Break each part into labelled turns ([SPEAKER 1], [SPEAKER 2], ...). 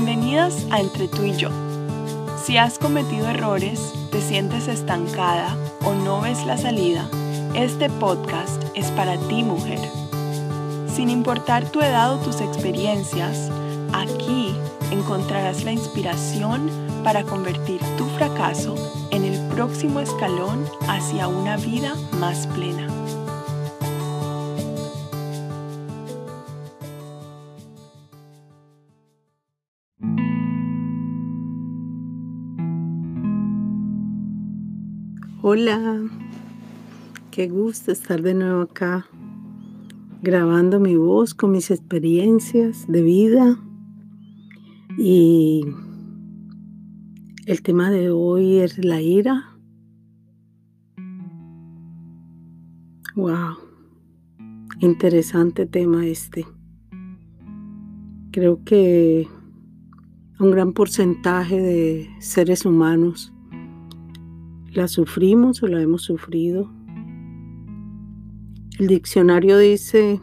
[SPEAKER 1] Bienvenidas a Entre tú y yo. Si has cometido errores, te sientes estancada o no ves la salida, este podcast es para ti mujer. Sin importar tu edad o tus experiencias, aquí encontrarás la inspiración para convertir tu fracaso en el próximo escalón hacia una vida más plena.
[SPEAKER 2] Hola, qué gusto estar de nuevo acá grabando mi voz con mis experiencias de vida y el tema de hoy es la ira. Wow, interesante tema este. Creo que un gran porcentaje de seres humanos la sufrimos o la hemos sufrido. El diccionario dice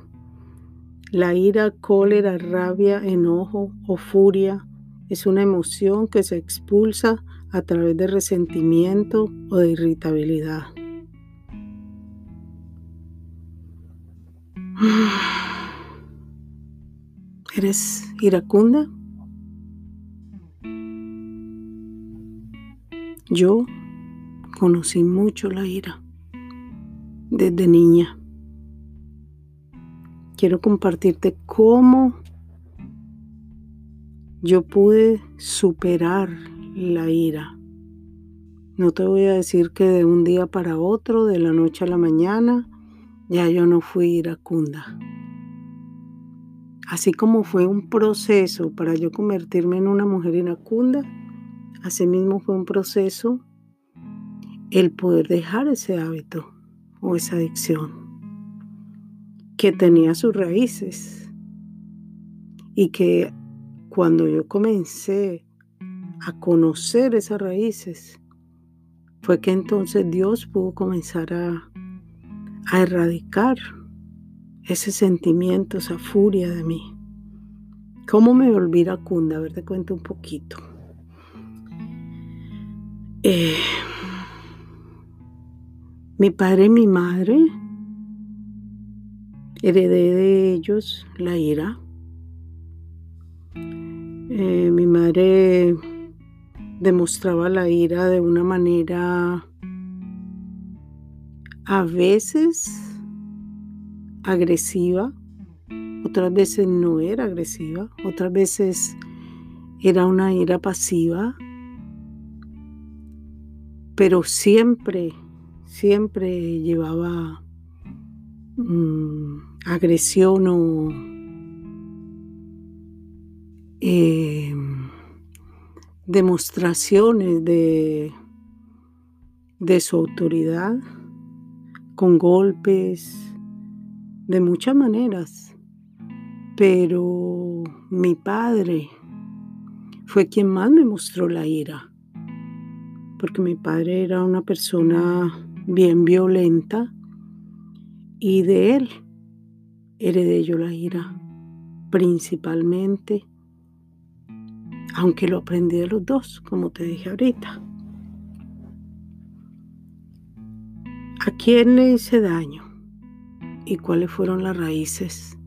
[SPEAKER 2] la ira, cólera, rabia, enojo o furia es una emoción que se expulsa a través de resentimiento o de irritabilidad. ¿Eres iracunda? Yo conocí mucho la ira desde niña. Quiero compartirte cómo yo pude superar la ira. No te voy a decir que de un día para otro, de la noche a la mañana, ya yo no fui iracunda. Así como fue un proceso para yo convertirme en una mujer iracunda, así mismo fue un proceso el poder dejar ese hábito o esa adicción que tenía sus raíces y que cuando yo comencé a conocer esas raíces, fue que entonces Dios pudo comenzar a, erradicar ese sentimiento, esa furia de mí. ¿Cómo me volví iracunda? A ver, te cuento un poquito. Eh, mi padre y mi madre, heredé de ellos la ira. Eh, mi madre demostraba la ira de una manera a veces agresiva, otras veces no era agresiva, otras veces era una ira pasiva, pero siempre siempre llevaba mm, agresión o em, demostraciones de, de su autoridad con golpes de muchas maneras. Pero mi padre fue quien más me mostró la ira, porque mi padre era una persona bien violenta y de él heredé yo la ira principalmente, aunque lo aprendí de los dos, como te dije ahorita. ¿A quién le hice daño? ¿Y cuáles fueron las raíces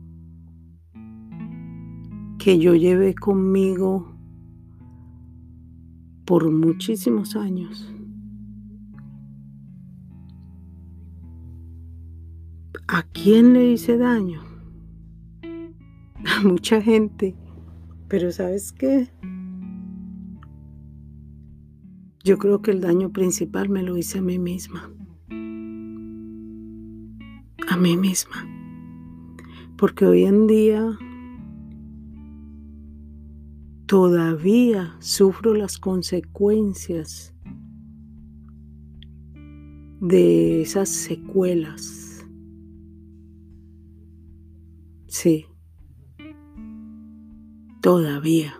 [SPEAKER 2] que yo llevé conmigo por muchísimos años? ¿A quién le hice daño? A mucha gente. Pero ¿sabes qué? Yo creo que el daño principal me lo hice a mí misma. A mí misma. Porque hoy en día todavía sufro las consecuencias de esas secuelas Sí. Todavía.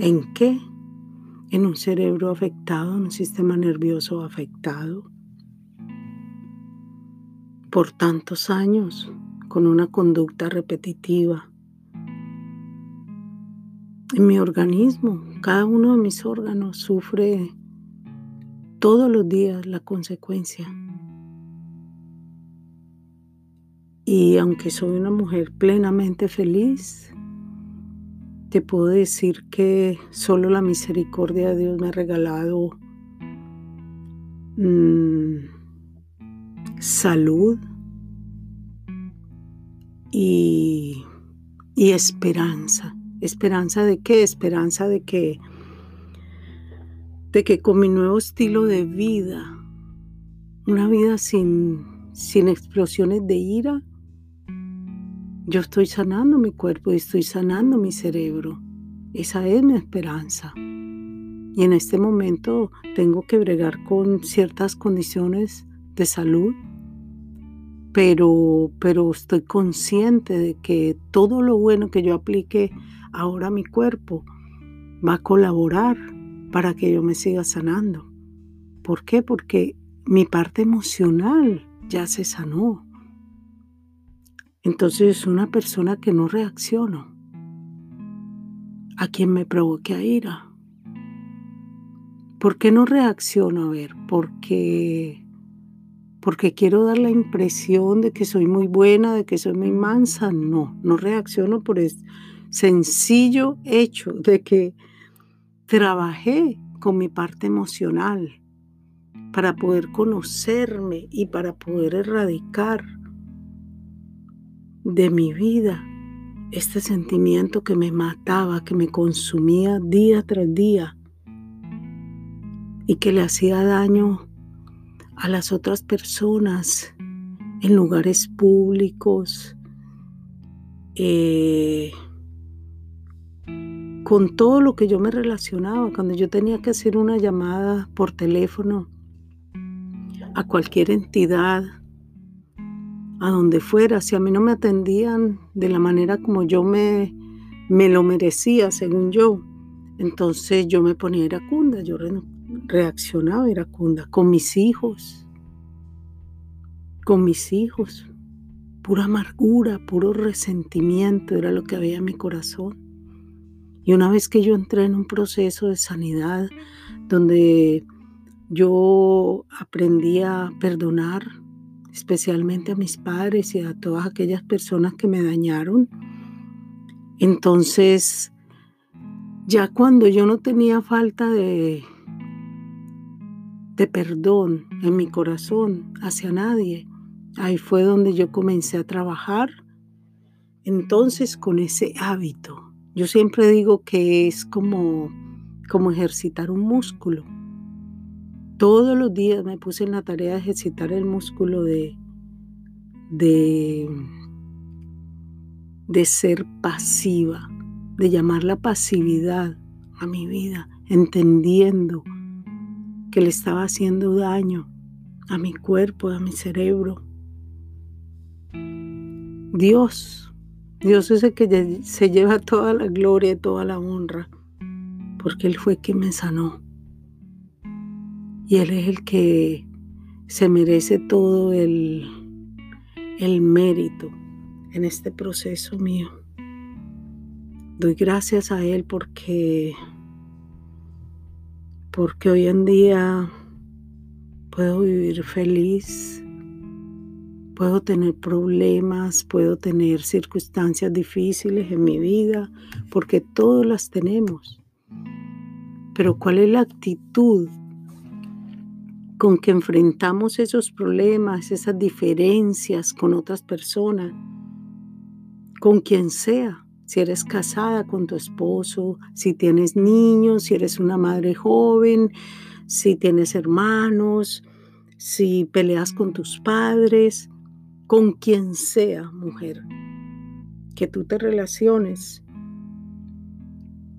[SPEAKER 2] ¿En qué? En un cerebro afectado, en un sistema nervioso afectado. Por tantos años, con una conducta repetitiva. en mi organismo. Cada uno de mis órganos sufre todos los días la consecuencia. Y aunque soy una mujer plenamente feliz, te puedo decir que solo la misericordia de Dios me ha regalado mm, salud y, y esperanza. ¿Esperanza de qué? Esperanza de que, de que con mi nuevo estilo de vida, una vida sin, sin explosiones de ira, yo estoy sanando mi cuerpo y estoy sanando mi cerebro. Esa es mi esperanza. Y en este momento tengo que bregar con ciertas condiciones de salud, pero, pero estoy consciente de que todo lo bueno que yo aplique ahora a mi cuerpo va a colaborar para que yo me siga sanando. ¿Por qué? Porque mi parte emocional ya se sanó. Entonces es una persona que no reacciono a quien me provoque a ira. ¿Por qué no reacciono? A ver, porque porque quiero dar la impresión de que soy muy buena, de que soy muy mansa. No, no reacciono por el sencillo hecho de que trabajé con mi parte emocional para poder conocerme y para poder erradicar de mi vida este sentimiento que me mataba, que me consumía día tras día y que le hacía daño a las otras personas en lugares públicos, eh, con todo lo que yo me relacionaba, cuando yo tenía que hacer una llamada por teléfono a cualquier entidad a donde fuera, si a mí no me atendían de la manera como yo me, me lo merecía, según yo, entonces yo me ponía iracunda, yo reaccionaba iracunda con mis hijos, con mis hijos. Pura amargura, puro resentimiento era lo que había en mi corazón. Y una vez que yo entré en un proceso de sanidad donde yo aprendí a perdonar, especialmente a mis padres y a todas aquellas personas que me dañaron. Entonces, ya cuando yo no tenía falta de, de perdón en mi corazón hacia nadie, ahí fue donde yo comencé a trabajar. Entonces, con ese hábito, yo siempre digo que es como, como ejercitar un músculo todos los días me puse en la tarea de ejercitar el músculo de, de, de ser pasiva, de llamar la pasividad a mi vida, entendiendo que le estaba haciendo daño a mi cuerpo, a mi cerebro. Dios, Dios es el que se lleva toda la gloria y toda la honra, porque Él fue quien me sanó. Y Él es el que se merece todo el, el mérito en este proceso mío. Doy gracias a Él porque, porque hoy en día puedo vivir feliz, puedo tener problemas, puedo tener circunstancias difíciles en mi vida, porque todos las tenemos. Pero ¿cuál es la actitud con que enfrentamos esos problemas, esas diferencias con otras personas, con quien sea, si eres casada con tu esposo, si tienes niños, si eres una madre joven, si tienes hermanos, si peleas con tus padres, con quien sea, mujer, que tú te relaciones,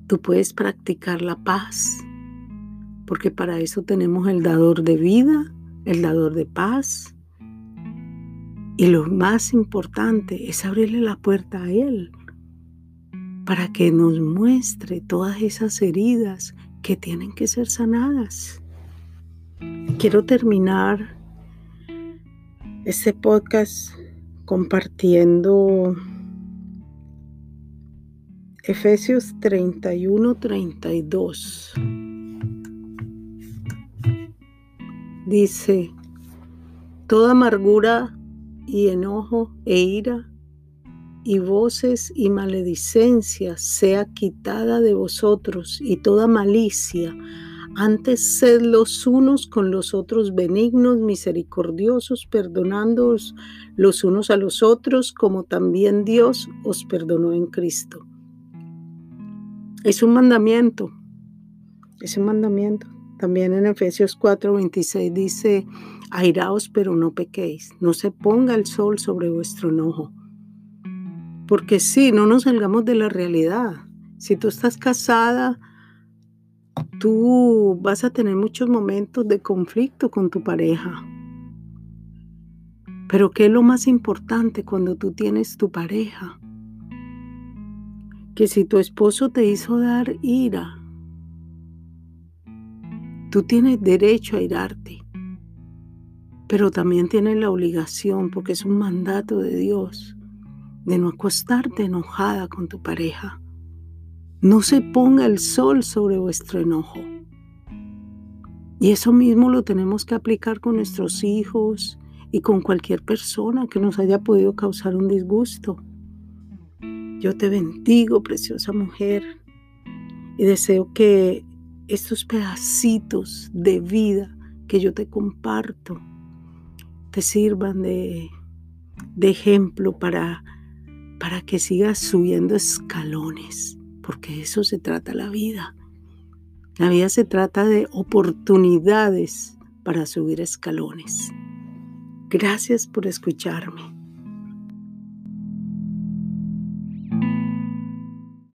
[SPEAKER 2] tú puedes practicar la paz porque para eso tenemos el dador de vida, el dador de paz. Y lo más importante es abrirle la puerta a Él para que nos muestre todas esas heridas que tienen que ser sanadas. Quiero terminar este podcast compartiendo Efesios 31, 32. Dice, toda amargura y enojo e ira y voces y maledicencia sea quitada de vosotros y toda malicia. Antes sed los unos con los otros benignos, misericordiosos, perdonándoos los unos a los otros, como también Dios os perdonó en Cristo. Es un mandamiento, es un mandamiento. También en Efesios 4:26 dice, airaos pero no pequéis, no se ponga el sol sobre vuestro enojo. Porque sí, no nos salgamos de la realidad. Si tú estás casada, tú vas a tener muchos momentos de conflicto con tu pareja. Pero ¿qué es lo más importante cuando tú tienes tu pareja? que si tu esposo te hizo dar ira, tú tienes derecho a irarte, pero también tienes la obligación, porque es un mandato de Dios, de no acostarte enojada con tu pareja. No se ponga el sol sobre vuestro enojo. Y eso mismo lo tenemos que aplicar con nuestros hijos y con cualquier persona que nos haya podido causar un disgusto. Yo te bendigo, preciosa mujer, y deseo que estos pedacitos de vida que yo te comparto te sirvan de, de ejemplo para, para que sigas subiendo escalones, porque eso se trata la vida. La vida se trata de oportunidades para subir escalones. Gracias por escucharme.